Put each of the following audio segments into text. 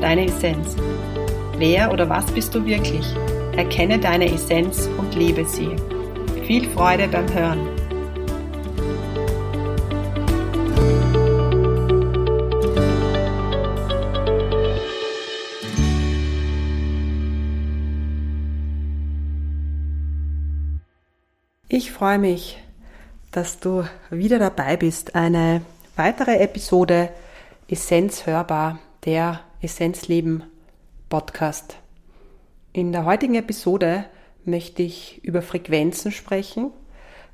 deine Essenz. Wer oder was bist du wirklich? Erkenne deine Essenz und lebe sie. Viel Freude beim Hören. Ich freue mich, dass du wieder dabei bist. Eine weitere Episode Essenz hörbar, der Essenzleben Podcast. In der heutigen Episode möchte ich über Frequenzen sprechen.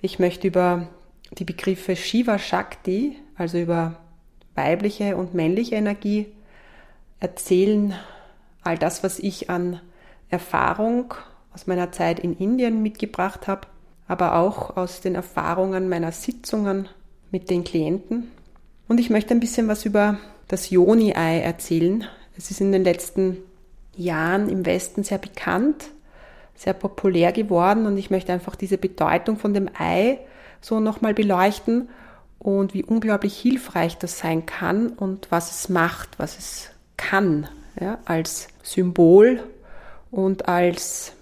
Ich möchte über die Begriffe Shiva Shakti, also über weibliche und männliche Energie erzählen, all das, was ich an Erfahrung aus meiner Zeit in Indien mitgebracht habe, aber auch aus den Erfahrungen meiner Sitzungen mit den Klienten. Und ich möchte ein bisschen was über das Yoni-Ei erzählen, es ist in den letzten Jahren im Westen sehr bekannt, sehr populär geworden und ich möchte einfach diese Bedeutung von dem Ei so nochmal beleuchten und wie unglaublich hilfreich das sein kann und was es macht, was es kann, ja, als Symbol und als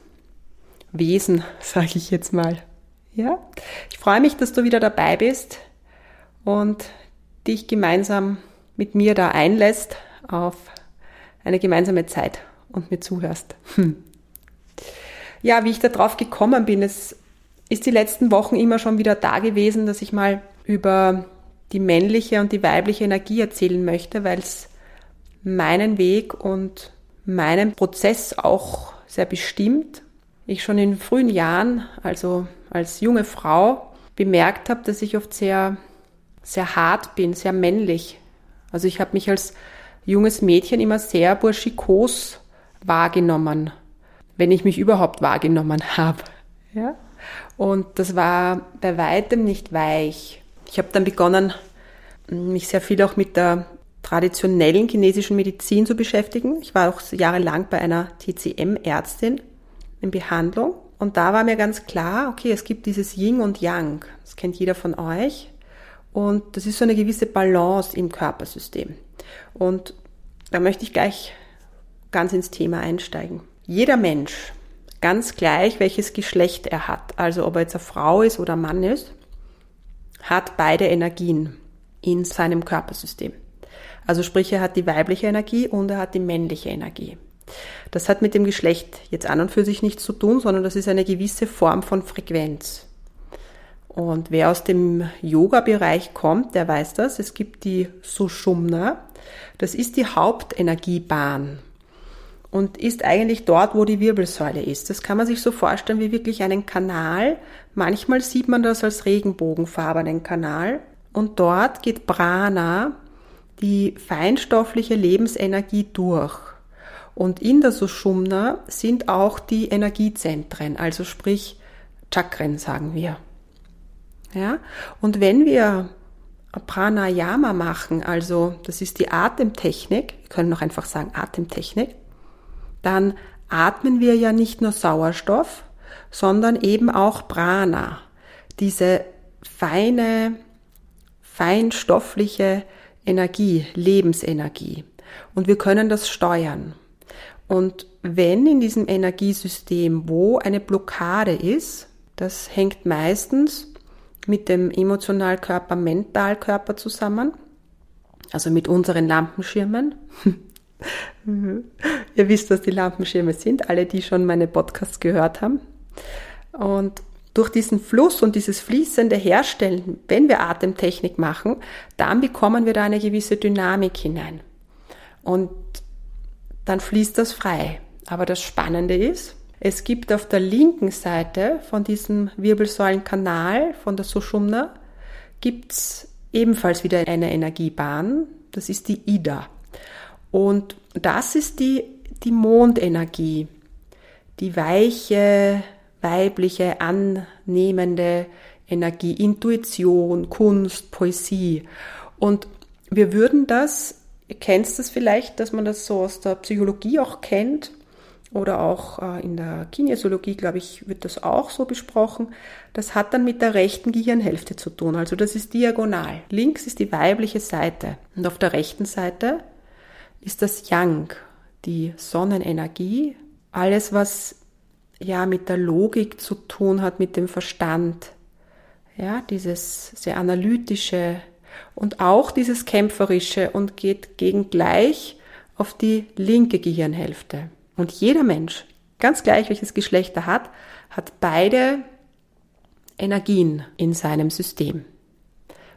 Wesen, sage ich jetzt mal. Ja, ich freue mich, dass du wieder dabei bist und dich gemeinsam mit mir da einlässt auf eine gemeinsame Zeit und mir zuhörst. Hm. Ja, wie ich da drauf gekommen bin, es ist die letzten Wochen immer schon wieder da gewesen, dass ich mal über die männliche und die weibliche Energie erzählen möchte, weil es meinen Weg und meinen Prozess auch sehr bestimmt. Ich schon in frühen Jahren, also als junge Frau, bemerkt habe, dass ich oft sehr, sehr hart bin, sehr männlich. Also ich habe mich als junges Mädchen immer sehr burschikos wahrgenommen, wenn ich mich überhaupt wahrgenommen habe. Ja? Und das war bei weitem nicht weich. Ich habe dann begonnen, mich sehr viel auch mit der traditionellen chinesischen Medizin zu beschäftigen. Ich war auch jahrelang bei einer TCM-Ärztin in Behandlung. Und da war mir ganz klar, okay, es gibt dieses Yin und Yang. Das kennt jeder von euch. Und das ist so eine gewisse Balance im Körpersystem. Und da möchte ich gleich ganz ins Thema einsteigen. Jeder Mensch, ganz gleich welches Geschlecht er hat, also ob er jetzt eine Frau ist oder ein Mann ist, hat beide Energien in seinem Körpersystem. Also sprich, er hat die weibliche Energie und er hat die männliche Energie. Das hat mit dem Geschlecht jetzt an und für sich nichts zu tun, sondern das ist eine gewisse Form von Frequenz. Und wer aus dem Yoga-Bereich kommt, der weiß das. Es gibt die Sushumna. Das ist die Hauptenergiebahn und ist eigentlich dort, wo die Wirbelsäule ist. Das kann man sich so vorstellen wie wirklich einen Kanal. Manchmal sieht man das als regenbogenfarbenen Kanal. Und dort geht Prana, die feinstoffliche Lebensenergie, durch. Und in der Sushumna sind auch die Energiezentren, also sprich Chakren, sagen wir. Ja? Und wenn wir Pranayama machen, also das ist die Atemtechnik, wir können auch einfach sagen Atemtechnik, dann atmen wir ja nicht nur Sauerstoff, sondern eben auch Prana, diese feine, feinstoffliche Energie, Lebensenergie. Und wir können das steuern. Und wenn in diesem Energiesystem, wo eine Blockade ist, das hängt meistens mit dem Emotionalkörper, Mentalkörper zusammen, also mit unseren Lampenschirmen. Ihr wisst, was die Lampenschirme sind, alle, die schon meine Podcasts gehört haben. Und durch diesen Fluss und dieses fließende Herstellen, wenn wir Atemtechnik machen, dann bekommen wir da eine gewisse Dynamik hinein. Und dann fließt das frei. Aber das Spannende ist, es gibt auf der linken Seite von diesem Wirbelsäulenkanal, von der Sushumna, gibt's ebenfalls wieder eine Energiebahn. Das ist die Ida. Und das ist die, die Mondenergie, die weiche, weibliche, annehmende Energie, Intuition, Kunst, Poesie. Und wir würden das, ihr kennt das vielleicht, dass man das so aus der Psychologie auch kennt, oder auch äh, in der Kinesiologie, glaube ich, wird das auch so besprochen. Das hat dann mit der rechten Gehirnhälfte zu tun. Also das ist diagonal. Links ist die weibliche Seite und auf der rechten Seite ist das Yang, die Sonnenenergie, alles was ja mit der Logik zu tun hat, mit dem Verstand. Ja, dieses sehr analytische und auch dieses kämpferische und geht gegen gleich auf die linke Gehirnhälfte. Und jeder Mensch, ganz gleich welches Geschlecht er hat, hat beide Energien in seinem System.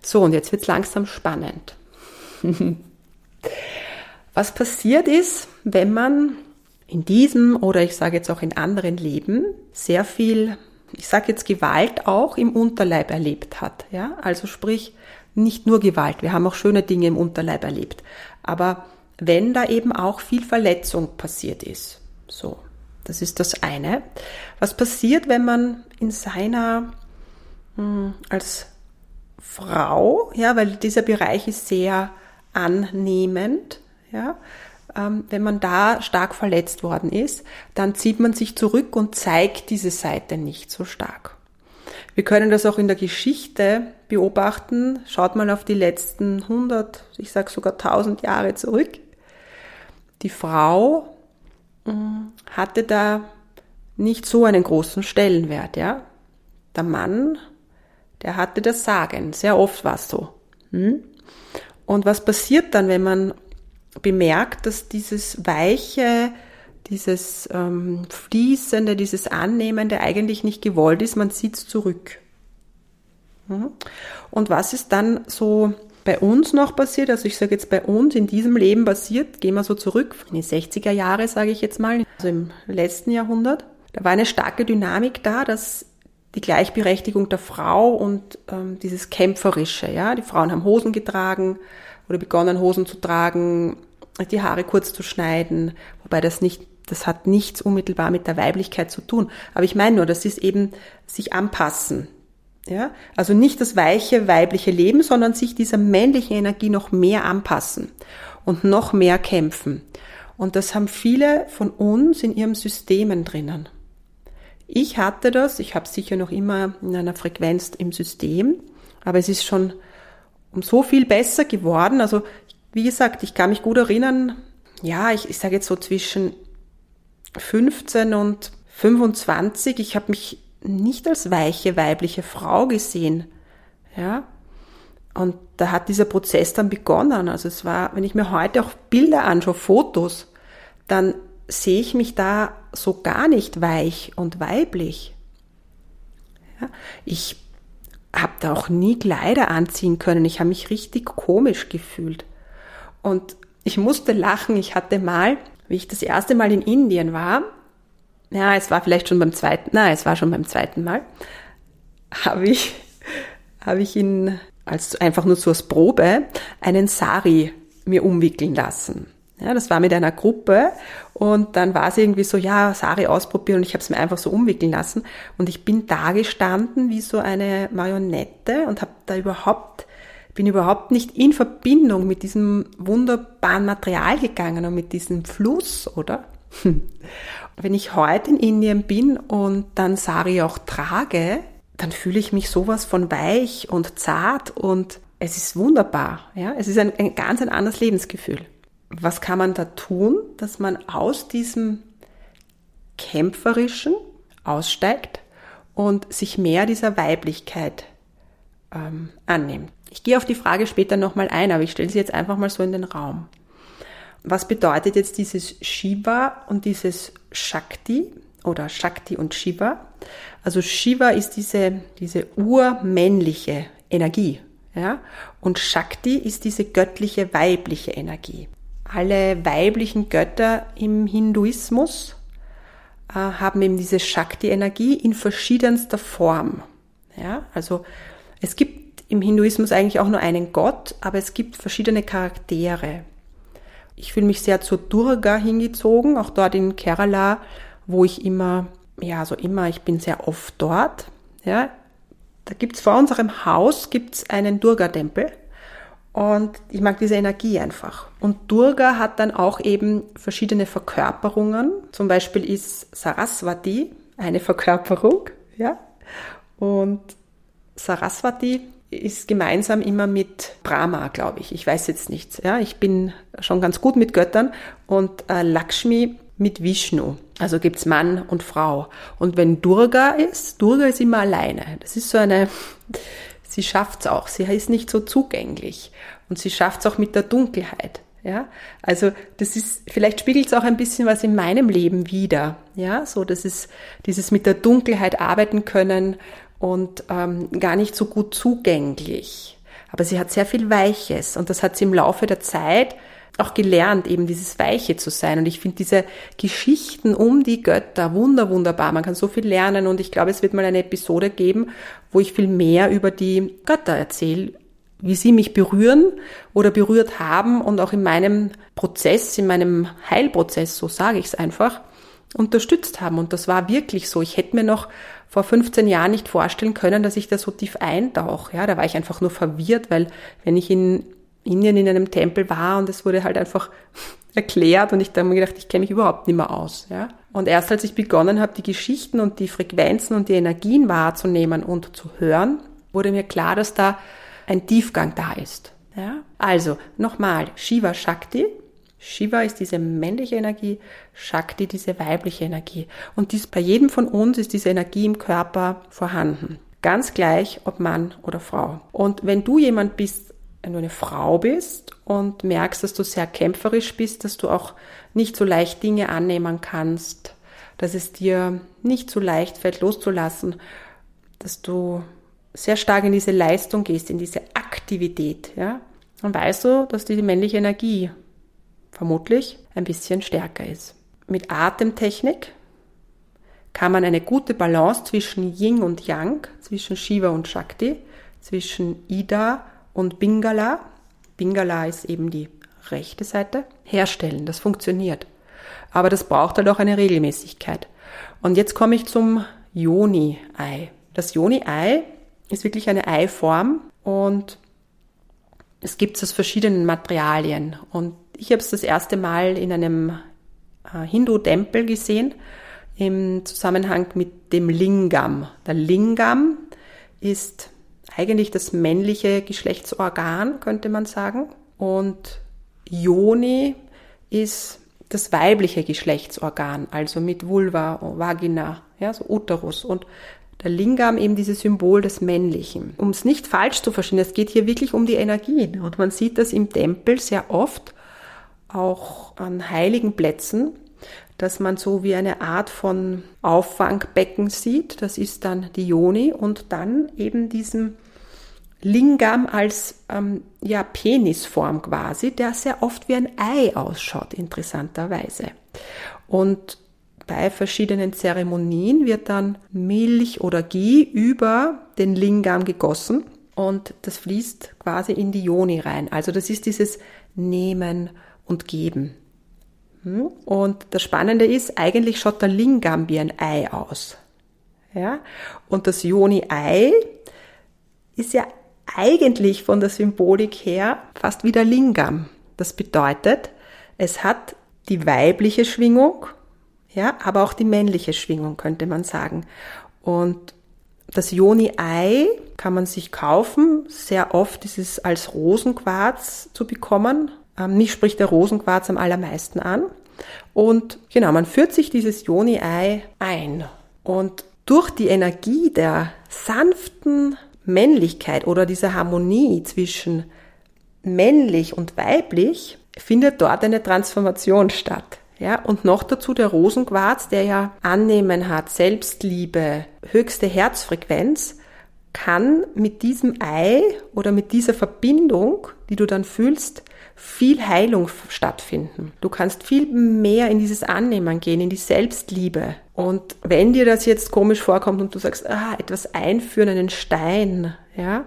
So, und jetzt wird es langsam spannend. Was passiert ist, wenn man in diesem oder ich sage jetzt auch in anderen Leben sehr viel, ich sage jetzt Gewalt auch im Unterleib erlebt hat. Ja? Also sprich, nicht nur Gewalt, wir haben auch schöne Dinge im Unterleib erlebt. Aber wenn da eben auch viel Verletzung passiert ist. So, das ist das eine. Was passiert, wenn man in seiner, mh, hm, als Frau, ja, weil dieser Bereich ist sehr annehmend, ja, ähm, wenn man da stark verletzt worden ist, dann zieht man sich zurück und zeigt diese Seite nicht so stark. Wir können das auch in der Geschichte beobachten. Schaut mal auf die letzten 100, ich sage sogar 1000 Jahre zurück. Die Frau hatte da nicht so einen großen Stellenwert, ja. Der Mann, der hatte das Sagen. Sehr oft war es so. Hm? Und was passiert dann, wenn man bemerkt, dass dieses weiche, dieses ähm, fließende, dieses annehmende eigentlich nicht gewollt ist, man zieht zurück. Hm? Und was ist dann so bei uns noch passiert, also ich sage jetzt bei uns in diesem Leben passiert, gehen wir so zurück in die 60er Jahre, sage ich jetzt mal, also im letzten Jahrhundert. Da war eine starke Dynamik da, dass die Gleichberechtigung der Frau und ähm, dieses Kämpferische, ja, die Frauen haben Hosen getragen oder begonnen Hosen zu tragen, die Haare kurz zu schneiden, wobei das nicht, das hat nichts unmittelbar mit der Weiblichkeit zu tun. Aber ich meine nur, das ist eben sich anpassen, ja? Also nicht das weiche weibliche Leben, sondern sich dieser männlichen Energie noch mehr anpassen und noch mehr kämpfen. Und das haben viele von uns in ihrem Systemen drinnen. Ich hatte das, ich habe sicher noch immer in einer Frequenz im System, aber es ist schon um so viel besser geworden. Also wie gesagt, ich kann mich gut erinnern, ja, ich, ich sage jetzt so zwischen 15 und 25, ich habe mich nicht als weiche weibliche Frau gesehen. Ja. Und da hat dieser Prozess dann begonnen. Also es war, wenn ich mir heute auch Bilder anschaue, Fotos, dann sehe ich mich da so gar nicht weich und weiblich. Ja. Ich habe da auch nie Kleider anziehen können. Ich habe mich richtig komisch gefühlt. Und ich musste lachen. Ich hatte mal, wie ich das erste Mal in Indien war, ja, es war vielleicht schon beim zweiten, nein, es war schon beim zweiten Mal, habe ich, habe ich ihn als einfach nur so als Probe einen Sari mir umwickeln lassen. Ja, das war mit einer Gruppe und dann war es irgendwie so, ja, Sari ausprobieren und ich habe es mir einfach so umwickeln lassen und ich bin da gestanden wie so eine Marionette und habe da überhaupt bin überhaupt nicht in Verbindung mit diesem wunderbaren Material gegangen und mit diesem Fluss, oder? Wenn ich heute in Indien bin und dann Sari auch trage, dann fühle ich mich sowas von weich und zart und es ist wunderbar. Ja? Es ist ein, ein ganz ein anderes Lebensgefühl. Was kann man da tun, dass man aus diesem kämpferischen aussteigt und sich mehr dieser Weiblichkeit ähm, annimmt? Ich gehe auf die Frage später nochmal ein, aber ich stelle sie jetzt einfach mal so in den Raum was bedeutet jetzt dieses Shiva und dieses Shakti oder Shakti und Shiva? Also Shiva ist diese, diese urmännliche Energie, ja, und Shakti ist diese göttliche weibliche Energie. Alle weiblichen Götter im Hinduismus äh, haben eben diese Shakti-Energie in verschiedenster Form. Ja, also es gibt im Hinduismus eigentlich auch nur einen Gott, aber es gibt verschiedene Charaktere. Ich fühle mich sehr zur Durga hingezogen, auch dort in Kerala, wo ich immer, ja, so immer, ich bin sehr oft dort. Ja, da gibt's vor unserem Haus gibt's einen Durga-Tempel und ich mag diese Energie einfach. Und Durga hat dann auch eben verschiedene Verkörperungen. Zum Beispiel ist Saraswati eine Verkörperung, ja. Und Saraswati ist gemeinsam immer mit Brahma, glaube ich. Ich weiß jetzt nichts. Ja, ich bin schon ganz gut mit Göttern und äh, Lakshmi mit Vishnu. Also gibt's Mann und Frau. Und wenn Durga ist, Durga ist immer alleine. Das ist so eine, sie schafft's auch. Sie ist nicht so zugänglich. Und sie schafft's auch mit der Dunkelheit. Ja, also das ist, vielleicht spiegelt es auch ein bisschen was in meinem Leben wieder. Ja, so das ist dieses mit der Dunkelheit arbeiten können und ähm, gar nicht so gut zugänglich. Aber sie hat sehr viel Weiches und das hat sie im Laufe der Zeit auch gelernt, eben dieses Weiche zu sein. Und ich finde diese Geschichten um die Götter wunder, wunderbar. Man kann so viel lernen und ich glaube, es wird mal eine Episode geben, wo ich viel mehr über die Götter erzähle, wie sie mich berühren oder berührt haben und auch in meinem Prozess, in meinem Heilprozess, so sage ich es einfach, unterstützt haben. Und das war wirklich so. Ich hätte mir noch vor 15 Jahren nicht vorstellen können, dass ich da so tief eintauche. Ja, da war ich einfach nur verwirrt, weil wenn ich in Indien in einem Tempel war und es wurde halt einfach erklärt und ich da mir gedacht, ich kenne mich überhaupt nicht mehr aus. Ja? Und erst als ich begonnen habe, die Geschichten und die Frequenzen und die Energien wahrzunehmen und zu hören, wurde mir klar, dass da ein Tiefgang da ist. Ja? Also nochmal, Shiva Shakti. Shiva ist diese männliche Energie, Shakti diese weibliche Energie. Und dies, bei jedem von uns ist diese Energie im Körper vorhanden. Ganz gleich, ob Mann oder Frau. Und wenn du jemand bist, wenn du eine Frau bist und merkst, dass du sehr kämpferisch bist, dass du auch nicht so leicht Dinge annehmen kannst, dass es dir nicht so leicht fällt loszulassen, dass du sehr stark in diese Leistung gehst, in diese Aktivität, ja, dann weißt du, dass die männliche Energie vermutlich ein bisschen stärker ist. Mit Atemtechnik kann man eine gute Balance zwischen Yin und Yang, zwischen Shiva und Shakti, zwischen Ida und Bingala, Bingala ist eben die rechte Seite, herstellen. Das funktioniert. Aber das braucht halt auch eine Regelmäßigkeit. Und jetzt komme ich zum Yoni-Ei. Das Yoni-Ei ist wirklich eine Eiform und es gibt es aus verschiedenen Materialien. Und ich habe es das erste Mal in einem äh, Hindu-Tempel gesehen im Zusammenhang mit dem Lingam. Der Lingam ist eigentlich das männliche Geschlechtsorgan, könnte man sagen. Und Yoni ist das weibliche Geschlechtsorgan, also mit Vulva, Vagina, ja, so Uterus. Und der Lingam eben dieses Symbol des Männlichen. Um es nicht falsch zu verstehen, es geht hier wirklich um die Energien. Und man sieht das im Tempel sehr oft, auch an heiligen Plätzen, dass man so wie eine Art von Auffangbecken sieht. Das ist dann die Yoni und dann eben diesen Lingam als ähm, ja, Penisform quasi, der sehr oft wie ein Ei ausschaut, interessanterweise. Und bei verschiedenen Zeremonien wird dann Milch oder Ghee über den Lingam gegossen und das fließt quasi in die Joni rein. Also das ist dieses Nehmen und Geben. Hm? Und das Spannende ist, eigentlich schaut der Lingam wie ein Ei aus. Ja? Und das Joni-Ei ist ja eigentlich von der Symbolik her fast wie der Lingam. Das bedeutet, es hat die weibliche Schwingung, ja, aber auch die männliche Schwingung, könnte man sagen. Und das Yoni-Ei kann man sich kaufen. Sehr oft ist es als Rosenquarz zu bekommen. Ähm, mich spricht der Rosenquarz am allermeisten an. Und genau, man führt sich dieses Yoni-Ei ein. Und durch die Energie der sanften Männlichkeit oder diese Harmonie zwischen männlich und weiblich findet dort eine Transformation statt. Ja, und noch dazu der Rosenquarz, der ja Annehmen hat, Selbstliebe, höchste Herzfrequenz, kann mit diesem Ei oder mit dieser Verbindung, die du dann fühlst, viel Heilung stattfinden. Du kannst viel mehr in dieses Annehmen gehen, in die Selbstliebe. Und wenn dir das jetzt komisch vorkommt und du sagst, ah, etwas einführen, einen Stein, ja,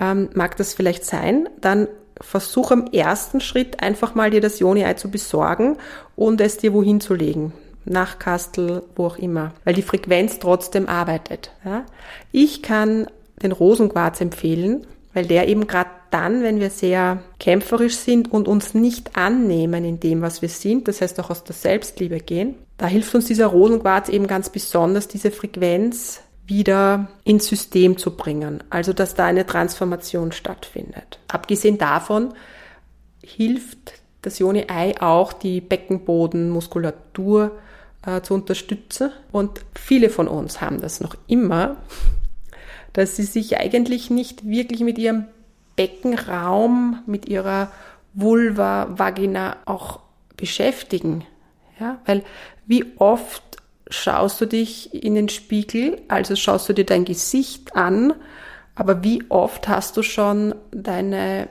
ähm, mag das vielleicht sein, dann versuch am ersten Schritt einfach mal dir das Joni-Ei zu besorgen und es dir wohin zu legen. Nach Kastel, wo auch immer. Weil die Frequenz trotzdem arbeitet. Ja? Ich kann den Rosenquarz empfehlen, weil der eben gerade dann, wenn wir sehr kämpferisch sind und uns nicht annehmen in dem, was wir sind, das heißt auch aus der Selbstliebe gehen, da hilft uns dieser Rosenquarz eben ganz besonders, diese Frequenz wieder ins System zu bringen. Also, dass da eine Transformation stattfindet. Abgesehen davon hilft das Joni-Ei auch, die Beckenbodenmuskulatur äh, zu unterstützen. Und viele von uns haben das noch immer, dass sie sich eigentlich nicht wirklich mit ihrem Beckenraum, mit ihrer Vulva, Vagina auch beschäftigen. Ja, weil wie oft schaust du dich in den Spiegel, also schaust du dir dein Gesicht an, aber wie oft hast du schon deine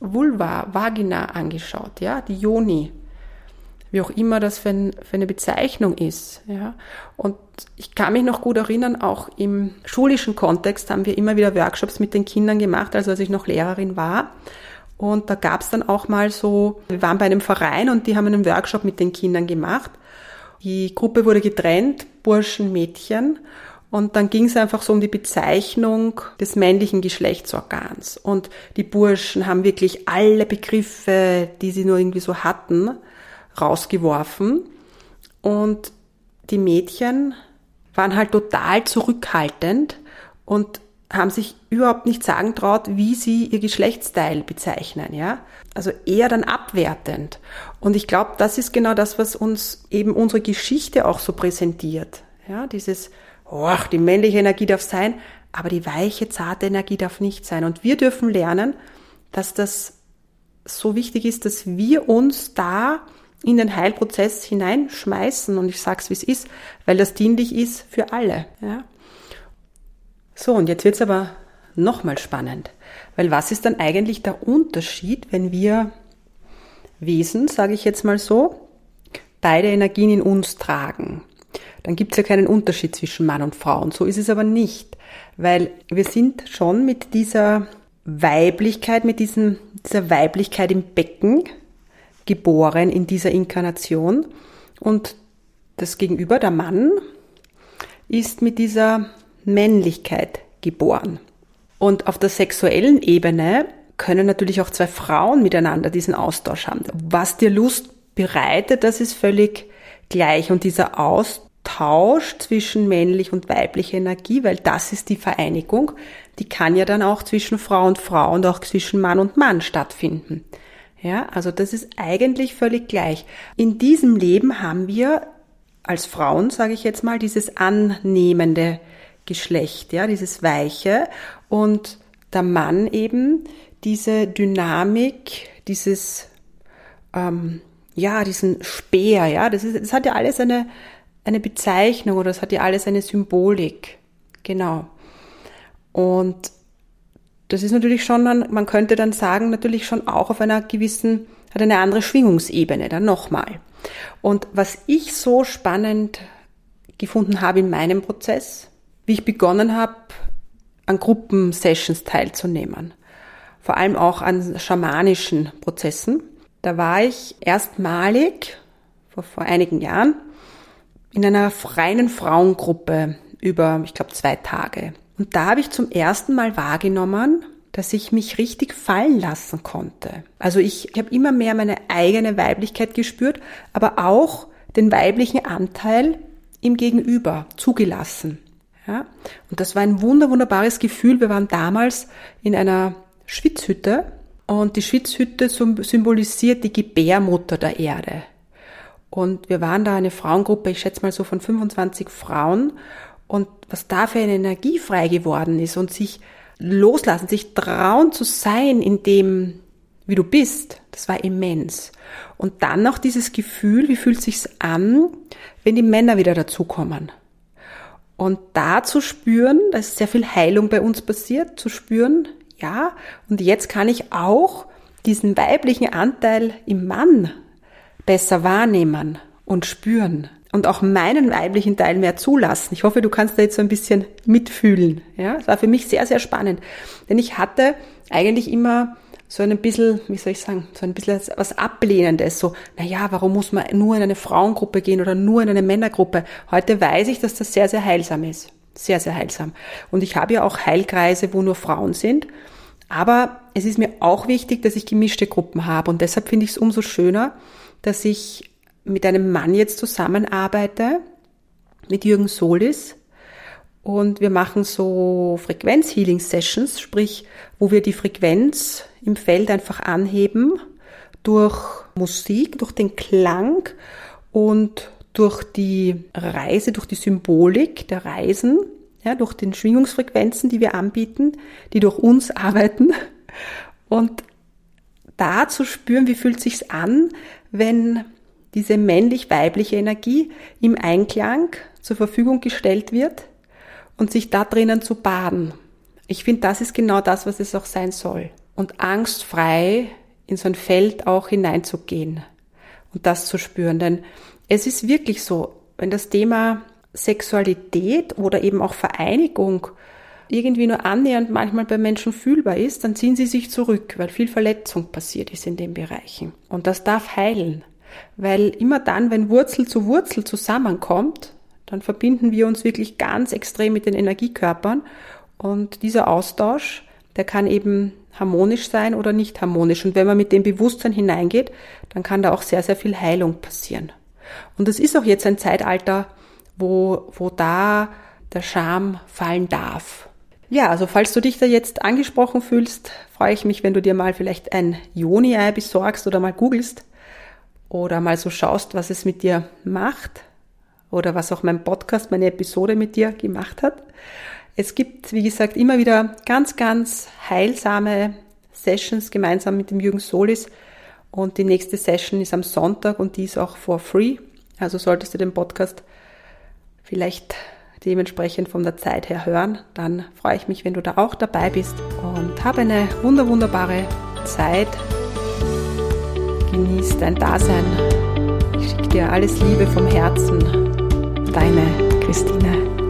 Vulva, Vagina angeschaut, ja, die Joni, wie auch immer das für, ein, für eine Bezeichnung ist, ja. Und ich kann mich noch gut erinnern, auch im schulischen Kontext haben wir immer wieder Workshops mit den Kindern gemacht, also als ich noch Lehrerin war. Und da gab es dann auch mal so, wir waren bei einem Verein und die haben einen Workshop mit den Kindern gemacht. Die Gruppe wurde getrennt, Burschen, Mädchen. Und dann ging es einfach so um die Bezeichnung des männlichen Geschlechtsorgans. Und die Burschen haben wirklich alle Begriffe, die sie nur irgendwie so hatten, rausgeworfen. Und die Mädchen waren halt total zurückhaltend und haben sich überhaupt nicht sagen traut, wie sie ihr Geschlechtsteil bezeichnen, ja. Also eher dann abwertend. Und ich glaube, das ist genau das, was uns eben unsere Geschichte auch so präsentiert. Ja, dieses, oh, die männliche Energie darf sein, aber die weiche, zarte Energie darf nicht sein. Und wir dürfen lernen, dass das so wichtig ist, dass wir uns da in den Heilprozess hineinschmeißen. Und ich sag's, wie es ist, weil das dienlich ist für alle. Ja. So, und jetzt wird's aber nochmal spannend. Weil was ist dann eigentlich der Unterschied, wenn wir Wesen, sage ich jetzt mal so, beide Energien in uns tragen? Dann gibt's ja keinen Unterschied zwischen Mann und Frau. Und so ist es aber nicht. Weil wir sind schon mit dieser Weiblichkeit, mit diesem, dieser Weiblichkeit im Becken geboren in dieser Inkarnation. Und das Gegenüber, der Mann, ist mit dieser Männlichkeit geboren. Und auf der sexuellen Ebene können natürlich auch zwei Frauen miteinander diesen Austausch haben. Was dir Lust bereitet, das ist völlig gleich. Und dieser Austausch zwischen männlich und weiblicher Energie, weil das ist die Vereinigung, die kann ja dann auch zwischen Frau und Frau und auch zwischen Mann und Mann stattfinden. Ja, also das ist eigentlich völlig gleich. In diesem Leben haben wir als Frauen, sage ich jetzt mal, dieses annehmende Geschlecht, ja, dieses Weiche und der Mann eben diese Dynamik, dieses, ähm, ja, diesen Speer, ja, das, ist, das hat ja alles eine, eine Bezeichnung oder das hat ja alles eine Symbolik. Genau. Und das ist natürlich schon, man könnte dann sagen, natürlich schon auch auf einer gewissen, hat eine andere Schwingungsebene dann nochmal. Und was ich so spannend gefunden habe in meinem Prozess, wie ich begonnen habe, an Gruppensessions teilzunehmen. Vor allem auch an schamanischen Prozessen. Da war ich erstmalig, vor, vor einigen Jahren, in einer reinen Frauengruppe über, ich glaube, zwei Tage. Und da habe ich zum ersten Mal wahrgenommen, dass ich mich richtig fallen lassen konnte. Also ich, ich habe immer mehr meine eigene Weiblichkeit gespürt, aber auch den weiblichen Anteil im Gegenüber zugelassen. Ja? Und das war ein wunder, wunderbares Gefühl. Wir waren damals in einer Schwitzhütte und die Schwitzhütte symbolisiert die Gebärmutter der Erde. Und wir waren da eine Frauengruppe, ich schätze mal so von 25 Frauen. Und was da für eine Energie frei geworden ist und sich loslassen, sich trauen zu sein in dem, wie du bist, das war immens. Und dann noch dieses Gefühl, wie fühlt sich's an, wenn die Männer wieder dazukommen? Und da zu spüren, da ist sehr viel Heilung bei uns passiert, zu spüren, ja, und jetzt kann ich auch diesen weiblichen Anteil im Mann besser wahrnehmen und spüren und auch meinen weiblichen Teil mehr zulassen. Ich hoffe, du kannst da jetzt so ein bisschen mitfühlen. Ja, es war für mich sehr, sehr spannend, denn ich hatte eigentlich immer so ein bisschen, wie soll ich sagen, so ein bisschen was Ablehnendes, so, naja, warum muss man nur in eine Frauengruppe gehen oder nur in eine Männergruppe? Heute weiß ich, dass das sehr, sehr heilsam ist. Sehr, sehr heilsam. Und ich habe ja auch Heilkreise, wo nur Frauen sind. Aber es ist mir auch wichtig, dass ich gemischte Gruppen habe. Und deshalb finde ich es umso schöner, dass ich mit einem Mann jetzt zusammenarbeite, mit Jürgen Solis, und wir machen so Frequenz-Healing-Sessions, sprich, wo wir die Frequenz im Feld einfach anheben durch Musik, durch den Klang und durch die Reise, durch die Symbolik der Reisen, ja, durch den Schwingungsfrequenzen, die wir anbieten, die durch uns arbeiten. Und da zu spüren, wie fühlt sich's an, wenn diese männlich-weibliche Energie im Einklang zur Verfügung gestellt wird und sich da drinnen zu baden. Ich finde, das ist genau das, was es auch sein soll. Und angstfrei in so ein Feld auch hineinzugehen und das zu spüren. Denn es ist wirklich so, wenn das Thema Sexualität oder eben auch Vereinigung irgendwie nur annähernd manchmal bei Menschen fühlbar ist, dann ziehen sie sich zurück, weil viel Verletzung passiert ist in den Bereichen. Und das darf heilen. Weil immer dann, wenn Wurzel zu Wurzel zusammenkommt, dann verbinden wir uns wirklich ganz extrem mit den Energiekörpern und dieser Austausch, der kann eben harmonisch sein oder nicht harmonisch. Und wenn man mit dem Bewusstsein hineingeht, dann kann da auch sehr, sehr viel Heilung passieren. Und es ist auch jetzt ein Zeitalter, wo, wo da der Scham fallen darf. Ja, also falls du dich da jetzt angesprochen fühlst, freue ich mich, wenn du dir mal vielleicht ein Joni-Ei besorgst oder mal googelst oder mal so schaust, was es mit dir macht oder was auch mein Podcast, meine Episode mit dir gemacht hat. Es gibt, wie gesagt, immer wieder ganz, ganz heilsame Sessions gemeinsam mit dem Jürgen Solis. Und die nächste Session ist am Sonntag und die ist auch for free. Also solltest du den Podcast vielleicht dementsprechend von der Zeit her hören, dann freue ich mich, wenn du da auch dabei bist und habe eine wunder, wunderbare Zeit. Genieß dein Dasein. Ich schicke dir alles Liebe vom Herzen. Deine Christine.